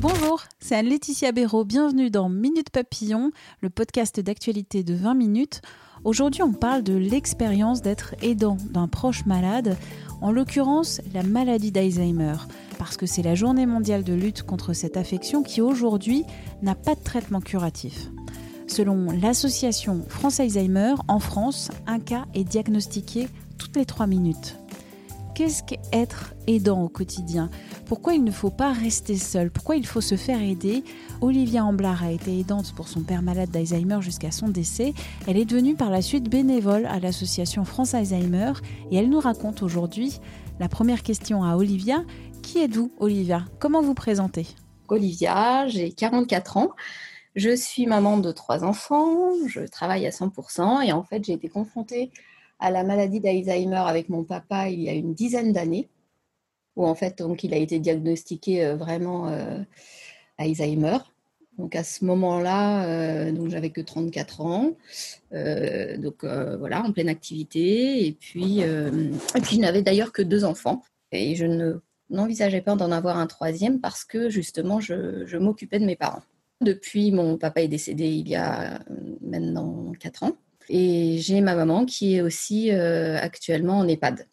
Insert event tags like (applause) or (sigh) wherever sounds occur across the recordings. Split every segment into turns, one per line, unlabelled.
Bonjour, c'est Anne-Laetitia Béraud. Bienvenue dans Minute Papillon, le podcast d'actualité de 20 minutes. Aujourd'hui, on parle de l'expérience d'être aidant d'un proche malade, en l'occurrence la maladie d'Alzheimer, parce que c'est la journée mondiale de lutte contre cette affection qui aujourd'hui n'a pas de traitement curatif. Selon l'association France Alzheimer, en France, un cas est diagnostiqué toutes les 3 minutes. Qu'est-ce qu'être aidant au quotidien? Pourquoi il ne faut pas rester seul? Pourquoi il faut se faire aider? Olivia Amblard a été aidante pour son père malade d'Alzheimer jusqu'à son décès. Elle est devenue par la suite bénévole à l'association France Alzheimer et elle nous raconte aujourd'hui la première question à Olivia. Qui êtes-vous, Olivia? Comment vous présentez?
Olivia, j'ai 44 ans. Je suis maman de trois enfants, je travaille à 100% et en fait j'ai été confrontée à la maladie d'Alzheimer avec mon papa il y a une dizaine d'années, où en fait donc, il a été diagnostiqué euh, vraiment euh, Alzheimer. Donc à ce moment-là, euh, donc j'avais que 34 ans, euh, donc voilà, en pleine activité. Et puis, et puis je n'avais d'ailleurs que deux enfants. Et je ne, n'envisageais pas d'en avoir un troisième parce que justement, je, je m'occupais de mes parents. Depuis, mon papa est décédé il y a maintenant 4 ans. Et j'ai ma maman qui est aussi actuellement en EHPAD.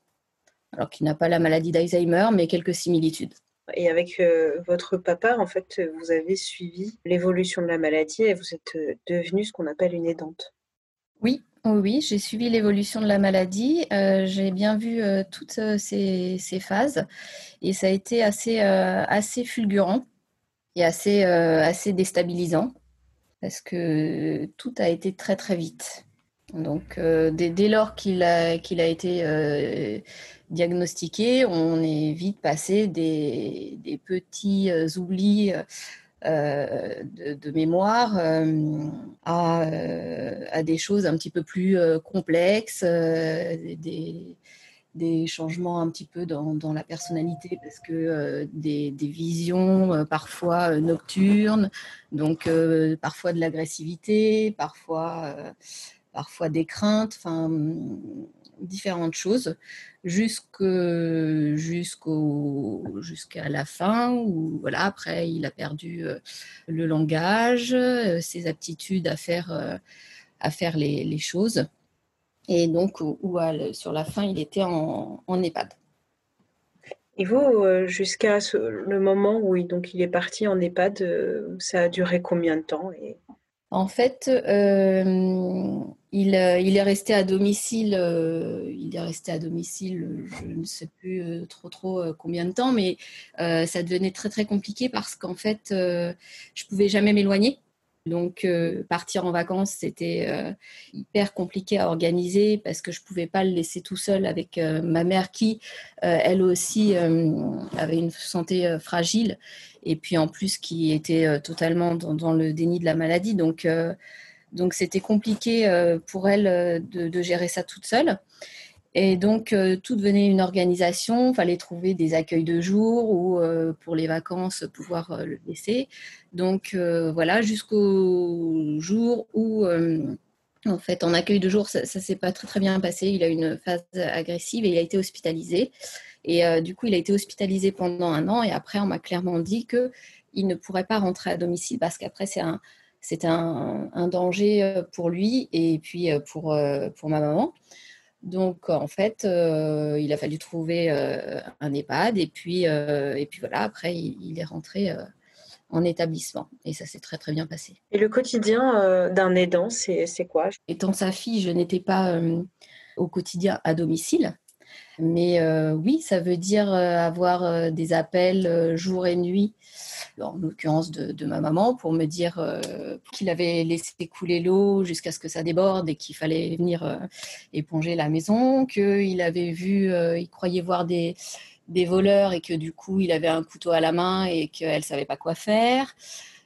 Alors qui n'a pas la maladie d'Alzheimer, mais quelques similitudes.
Et avec euh, votre papa, en fait, vous avez suivi l'évolution de la maladie et vous êtes euh, devenue ce qu'on appelle une aidante.
Oui, oh oui, j'ai suivi l'évolution de la maladie. Euh, j'ai bien vu euh, toutes ces, ces, phases et ça a été assez, assez fulgurant et assez, assez déstabilisant parce que tout a été très très vite. Donc dès, dès, lors qu'il a, qu'il a été diagnostiqué, on est vite passé des, petits oublis euh, de, mémoire euh, à, euh, des choses un petit peu plus complexes, des, changements un petit peu dans, la personnalité parce que des, visions parfois nocturnes, donc parfois de l'agressivité, parfois, parfois des craintes, enfin différentes choses jusqu'au jusqu'à la fin où voilà après il a perdu euh, le langage euh, ses aptitudes à faire euh, à faire les, les choses. Et donc où, à, sur la fin il était en, en EHPAD.
Et vous jusqu'à le moment où il, donc il est parti en EHPAD ça a duré combien de temps et...
en fait euh, il, euh, il, est resté à domicile, euh, il est resté à domicile, je ne sais plus euh, trop trop combien de temps, mais ça devenait très très compliqué parce qu'en fait, je pouvais jamais m'éloigner. Donc partir en vacances, c'était hyper compliqué à organiser parce que je pouvais pas le laisser tout seul avec ma mère qui, elle aussi, avait une santé fragile et puis en plus qui était totalement dans, dans, le déni de la maladie. Donc donc c'était compliqué euh, pour elle euh, de, gérer ça toute seule. Et donc euh, tout devenait une organisation, il fallait trouver des accueils de jour ou pour les vacances pouvoir le laisser. Donc voilà, jusqu'au jour où en fait, en accueil de jour, ça ne s'est pas très, très bien passé. Il a eu une phase agressive et il a été hospitalisé. Et du coup, il a été hospitalisé pendant un an. Et après, on m'a clairement dit qu'il ne pourrait pas rentrer à domicile parce qu'après, c'est un, c'était un, un, danger pour lui et puis pour, pour ma maman. Donc, en fait, euh, il a fallu trouver euh, un EHPAD et puis, euh, et puis voilà, après, il, il est rentré en établissement et ça s'est très, très bien passé.
Et le quotidien d'un aidant, c'est quoi?
Étant sa fille, je n'étais pas au quotidien à domicile. Mais oui, ça veut dire avoir des appels jour et nuit. En l'occurrence de, ma maman, pour me dire qu'il avait laissé couler l'eau jusqu'à ce que ça déborde et qu'il fallait venir éponger la maison, qu'il avait vu, il croyait voir des, des voleurs et que du coup il avait un couteau à la main et qu'elle savait pas quoi faire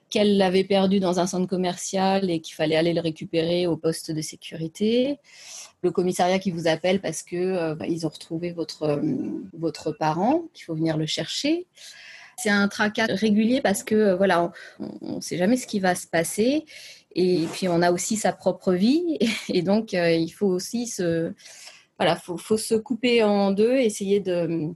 qu'elle l'avait perdu dans un centre commercial et qu'il fallait aller le récupérer au poste de sécurité. Le commissariat qui vous appelle parce que euh, bah, ils ont retrouvé votre, euh, votre parent, qu'il faut venir le chercher. C'est un tracas régulier parce que euh, voilà, on ne sait jamais ce qui va se passer. Et puis on a aussi sa propre vie (laughs) et donc il faut aussi se voilà, faut, faut se couper en deux, essayer de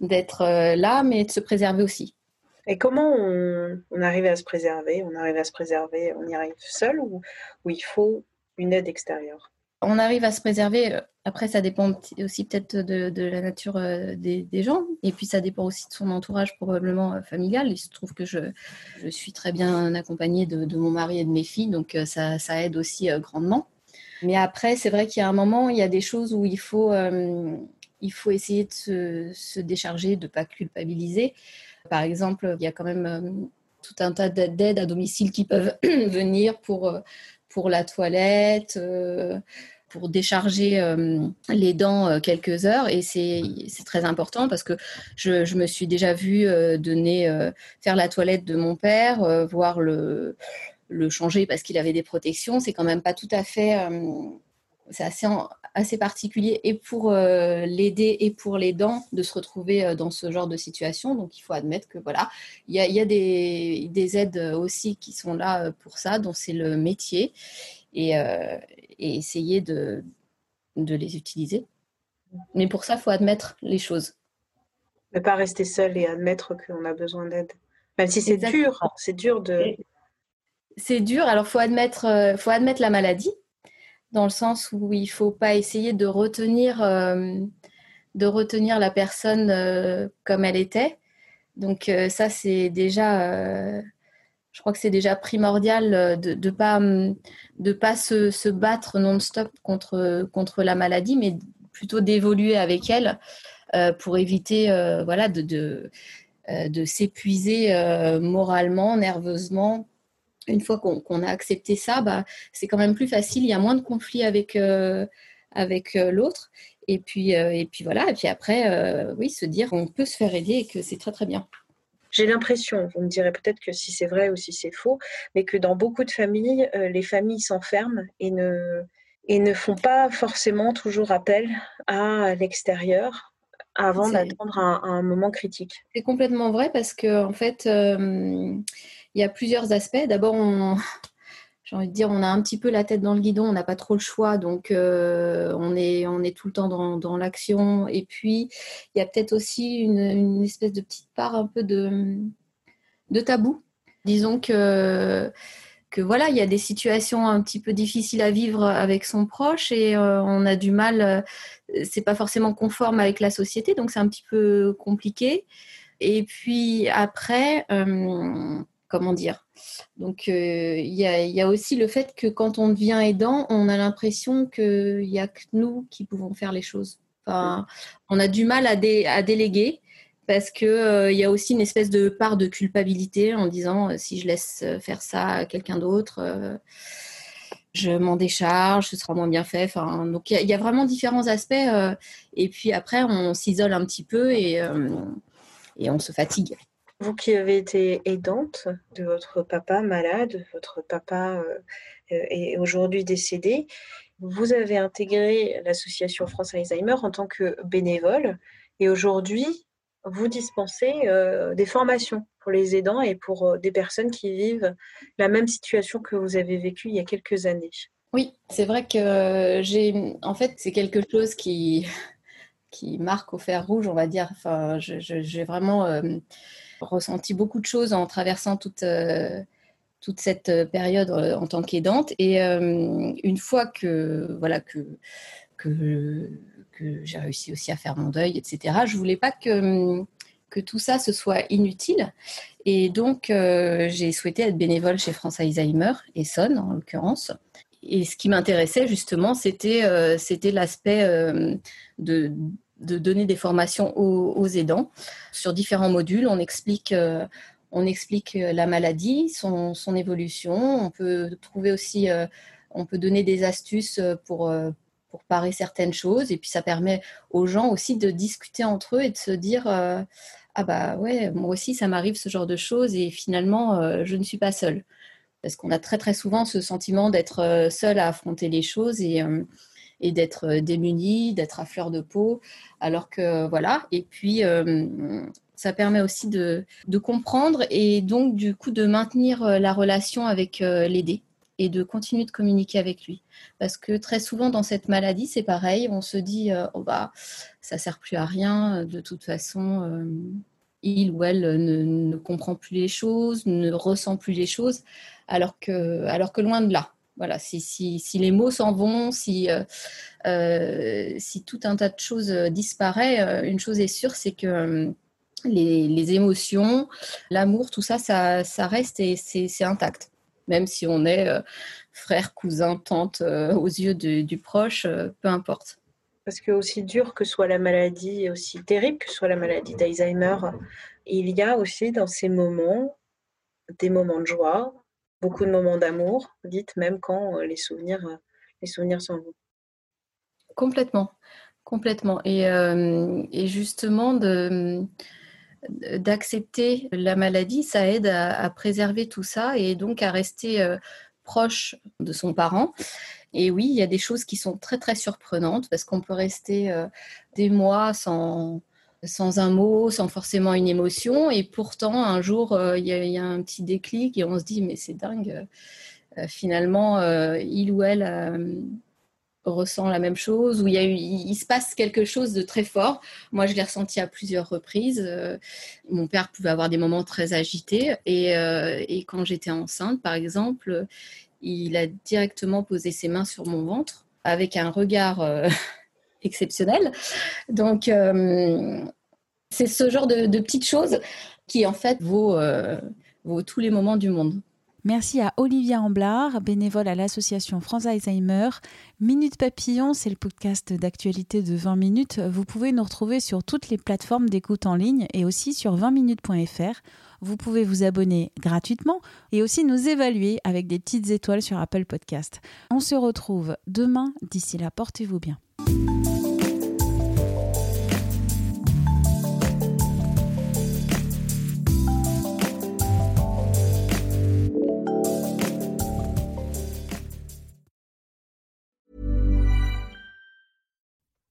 d'être là, mais de se préserver aussi.
Et comment on, arrive à se préserver? On arrive à se préserver, on y arrive seul ou, il faut une aide extérieure?
On arrive à se préserver, euh, après ça dépend aussi peut-être de, la nature euh, des, gens, et puis ça dépend aussi de son entourage probablement familial. Il se trouve que je, suis très bien accompagnée de, mon mari et de mes filles, donc ça, aide aussi grandement. Mais après, c'est vrai qu'il y a un moment, il y a des choses où il faut il faut essayer de se, décharger, de ne pas culpabiliser. Par exemple, il y a quand même euh, tout un tas d'aides à domicile qui peuvent (clears throat) venir pour, euh, pour la toilette, euh, pour décharger les dents quelques heures. Et c'est très important parce que je, me suis déjà vue donner, faire la toilette de mon père, voir le, le changer parce qu'il avait des protections. C'est quand même pas tout à fait c'est assez, assez particulier et pour euh, l'aider et pour les dents de se retrouver euh, dans ce genre de situation. Donc il faut admettre que voilà, il y a, y a des, des, aides aussi qui sont là euh, pour ça, dont c'est le métier et, et essayer de, de, les utiliser. Mais pour ça, il faut admettre les choses.
Ne pas rester seul et admettre qu'on a besoin d'aide. Même si c'est dur, c'est dur de.
C'est dur, alors il faut admettre, faut admettre la maladie dans le sens où il faut pas essayer de retenir, euh, de retenir la personne euh, comme elle était. Donc euh, ça, c'est déjà, je crois que c'est déjà primordial de ne pas, de pas se, se battre non-stop contre, contre la maladie, mais plutôt d'évoluer avec elle pour éviter voilà, de, de s'épuiser moralement, nerveusement une fois qu'on a accepté ça, bah, c'est quand même plus facile. Il y a moins de conflits avec, euh, avec euh, l'autre. Et puis, euh, et puis voilà. Et puis après, oui, se dire qu'on peut se faire aider et que c'est très très bien.
J'ai l'impression, vous me direz peut-être que si c'est vrai ou si c'est faux, mais que dans beaucoup de familles, les familles s'enferment et ne, et ne font pas forcément toujours appel à l'extérieur avant d'attendre un, un, moment critique.
C'est complètement vrai parce que en fait, il y a plusieurs aspects. D'abord, on, j'ai envie de dire, on a un petit peu la tête dans le guidon, on n'a pas trop le choix, donc euh, on, est, on est tout le temps dans, l'action. Et puis, il y a peut-être aussi une, espèce de petite part un peu de, de tabou. Disons que, que voilà, il y a des situations un petit peu difficiles à vivre avec son proche et euh, on a du mal, euh, c'est pas forcément conforme avec la société, donc c'est un petit peu compliqué. Et puis après, comment dire. Donc, euh, il y, a aussi le fait que quand on devient aidant, on a l'impression qu'il n'y a que nous qui pouvons faire les choses. Enfin, on a du mal à, déléguer parce qu'il euh, il y a aussi une espèce de part de culpabilité en disant euh, si je laisse faire ça à quelqu'un d'autre, je m'en décharge, ce sera moins bien fait. Enfin, donc, il y, a vraiment différents aspects. et puis après, on s'isole un petit peu et, et on se fatigue.
Vous qui avez été aidante de votre papa malade, votre papa euh, euh, est aujourd'hui décédé, vous avez intégré l'association France Alzheimer en tant que bénévole et aujourd'hui, vous dispensez euh, des formations pour les aidants et pour des personnes qui vivent la même situation que vous avez vécue il y a quelques années.
Oui, c'est vrai que j'ai, en fait, c'est quelque chose qui, qui marque au fer rouge, on va dire. Enfin, j'ai vraiment ressenti beaucoup de choses en traversant toute, euh, toute cette euh, période euh, en tant qu'aidante. Et une fois que, voilà, que, que j'ai réussi aussi à faire mon deuil, etc., je voulais pas que, que tout ça se soit inutile. Et donc, j'ai souhaité être bénévole chez France Alzheimer, Essonne en l'occurrence. Et ce qui m'intéressait justement, c'était c'était l'aspect de de donner des formations aux, aidants sur différents modules. On explique, on explique la maladie, son, son, évolution. On peut trouver aussi, on peut donner des astuces pour pour parer certaines choses. Et puis ça permet aux gens aussi de discuter entre eux et de se dire euh, ah bah ouais, moi aussi ça m'arrive ce genre de choses et finalement euh, je ne suis pas seule. Parce qu'on a très très souvent ce sentiment d'être euh, seul à affronter les choses et, et d'être démuni, d'être à fleur de peau. Alors que voilà. Et puis ça permet aussi de, comprendre et donc du coup de maintenir la relation avec l'aider et de continuer de communiquer avec lui. Parce que très souvent dans cette maladie, c'est pareil, on se dit, euh, oh bah, ça sert plus à rien, de toute façon, euh, il ou elle ne, comprend plus les choses, ne ressent plus les choses, alors que, loin de là. Voilà, si, les mots s'en vont, si, euh, si tout un tas de choses disparaît, une chose est sûre, c'est que les, émotions, l'amour, tout ça, ça, reste et c'est intact même si on est euh, frère, cousin, tante euh, aux yeux du proche, euh, peu importe.
Parce que aussi dur que soit la maladie, aussi terrible que soit la maladie d'Alzheimer, il y a aussi dans ces moments des moments de joie, beaucoup de moments d'amour, dites même quand les souvenirs, les souvenirs s'en vont.
Complètement, complètement. Et, et justement d'accepter la maladie, ça aide à, préserver tout ça et donc à rester euh, proche de son parent. Et oui, il y a des choses qui sont très très surprenantes parce qu'on peut rester euh, des mois sans, sans un mot, sans forcément une émotion. Et pourtant, un jour, euh, il, y a, un petit déclic et on se dit, mais c'est dingue. finalement, il ou elle ressent la même chose, où il, se passe quelque chose de très fort. Moi, je l'ai ressenti à plusieurs reprises. Euh, mon père pouvait avoir des moments très agités. Et, euh, et quand j'étais enceinte, par exemple, il a directement posé ses mains sur mon ventre avec un regard euh, (laughs) exceptionnel. Donc, c'est ce genre de, petites choses qui, en fait, vaut tous les moments du monde.
Merci à Olivia Amblard, bénévole à l'association France Alzheimer. Minute Papillon, c'est le podcast d'actualité de 20 minutes. Vous pouvez nous retrouver sur toutes les plateformes d'écoute en ligne et aussi sur 20minutes.fr. Vous pouvez vous abonner gratuitement et aussi nous évaluer avec des petites étoiles sur Apple Podcast. On se retrouve demain. D'ici là, portez-vous bien.